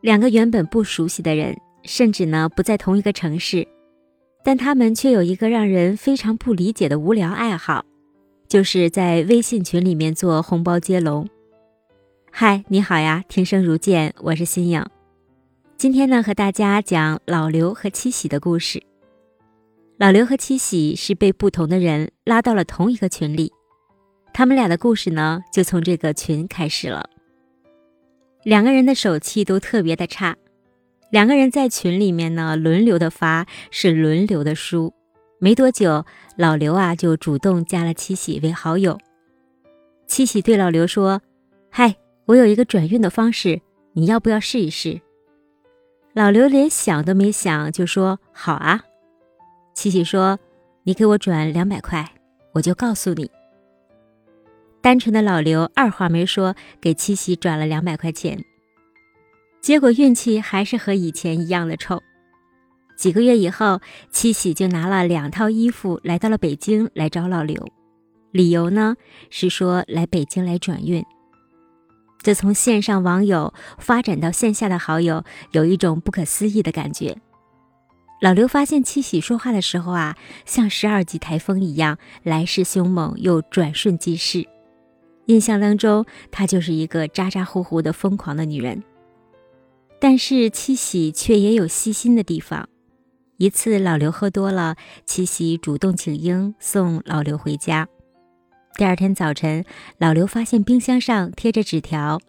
两个原本不熟悉的人，甚至呢不在同一个城市，但他们却有一个让人非常不理解的无聊爱好，就是在微信群里面做红包接龙。嗨，你好呀，听声如见，我是新颖。今天呢，和大家讲老刘和七喜的故事。老刘和七喜是被不同的人拉到了同一个群里，他们俩的故事呢，就从这个群开始了。两个人的手气都特别的差，两个人在群里面呢轮流的发，是轮流的输。没多久，老刘啊就主动加了七喜为好友。七喜对老刘说：“嗨，我有一个转运的方式，你要不要试一试？”老刘连想都没想就说：“好啊。”七喜说：“你给我转两百块，我就告诉你。”单纯的老刘二话没说，给七喜转了两百块钱。结果运气还是和以前一样的臭。几个月以后，七喜就拿了两套衣服来到了北京来找老刘，理由呢是说来北京来转运。这从线上网友发展到线下的好友，有一种不可思议的感觉。老刘发现七喜说话的时候啊，像十二级台风一样，来势凶猛又转瞬即逝。印象当中，她就是一个咋咋呼呼的疯狂的女人。但是七喜却也有细心的地方。一次，老刘喝多了，七喜主动请缨送老刘回家。第二天早晨，老刘发现冰箱上贴着纸条，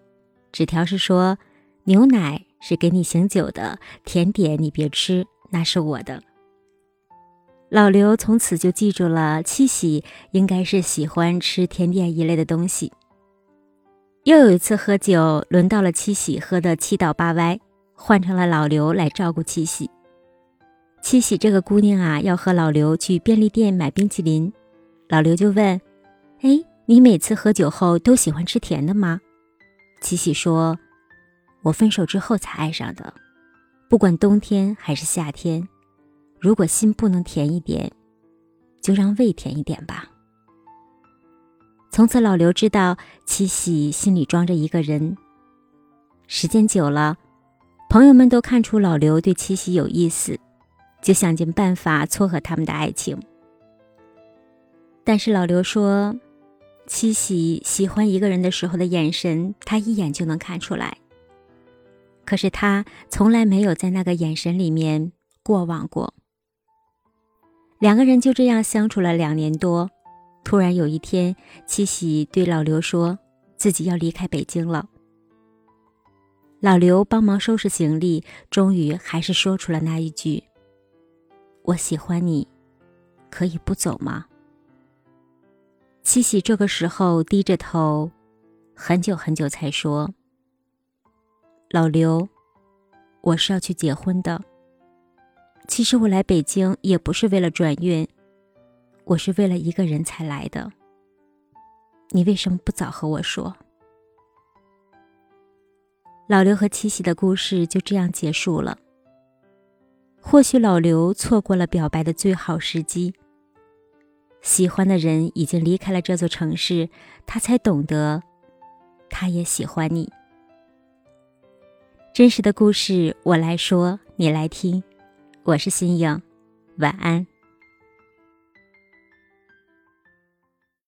纸条是说：“牛奶是给你醒酒的，甜点你别吃，那是我的。”老刘从此就记住了七喜应该是喜欢吃甜点一类的东西。又有一次喝酒，轮到了七喜喝得七倒八歪，换成了老刘来照顾七喜。七喜这个姑娘啊，要和老刘去便利店买冰淇淋，老刘就问：“哎，你每次喝酒后都喜欢吃甜的吗？”七喜说：“我分手之后才爱上的，不管冬天还是夏天。”如果心不能甜一点，就让胃甜一点吧。从此，老刘知道七喜心里装着一个人。时间久了，朋友们都看出老刘对七喜有意思，就想尽办法撮合他们的爱情。但是老刘说，七喜喜欢一个人的时候的眼神，他一眼就能看出来。可是他从来没有在那个眼神里面过往过。两个人就这样相处了两年多，突然有一天，七喜对老刘说自己要离开北京了。老刘帮忙收拾行李，终于还是说出了那一句：“我喜欢你，可以不走吗？”七喜这个时候低着头，很久很久才说：“老刘，我是要去结婚的。”其实我来北京也不是为了转运，我是为了一个人才来的。你为什么不早和我说？老刘和七喜的故事就这样结束了。或许老刘错过了表白的最好时机，喜欢的人已经离开了这座城市，他才懂得，他也喜欢你。真实的故事，我来说，你来听。我是新颖，晚安。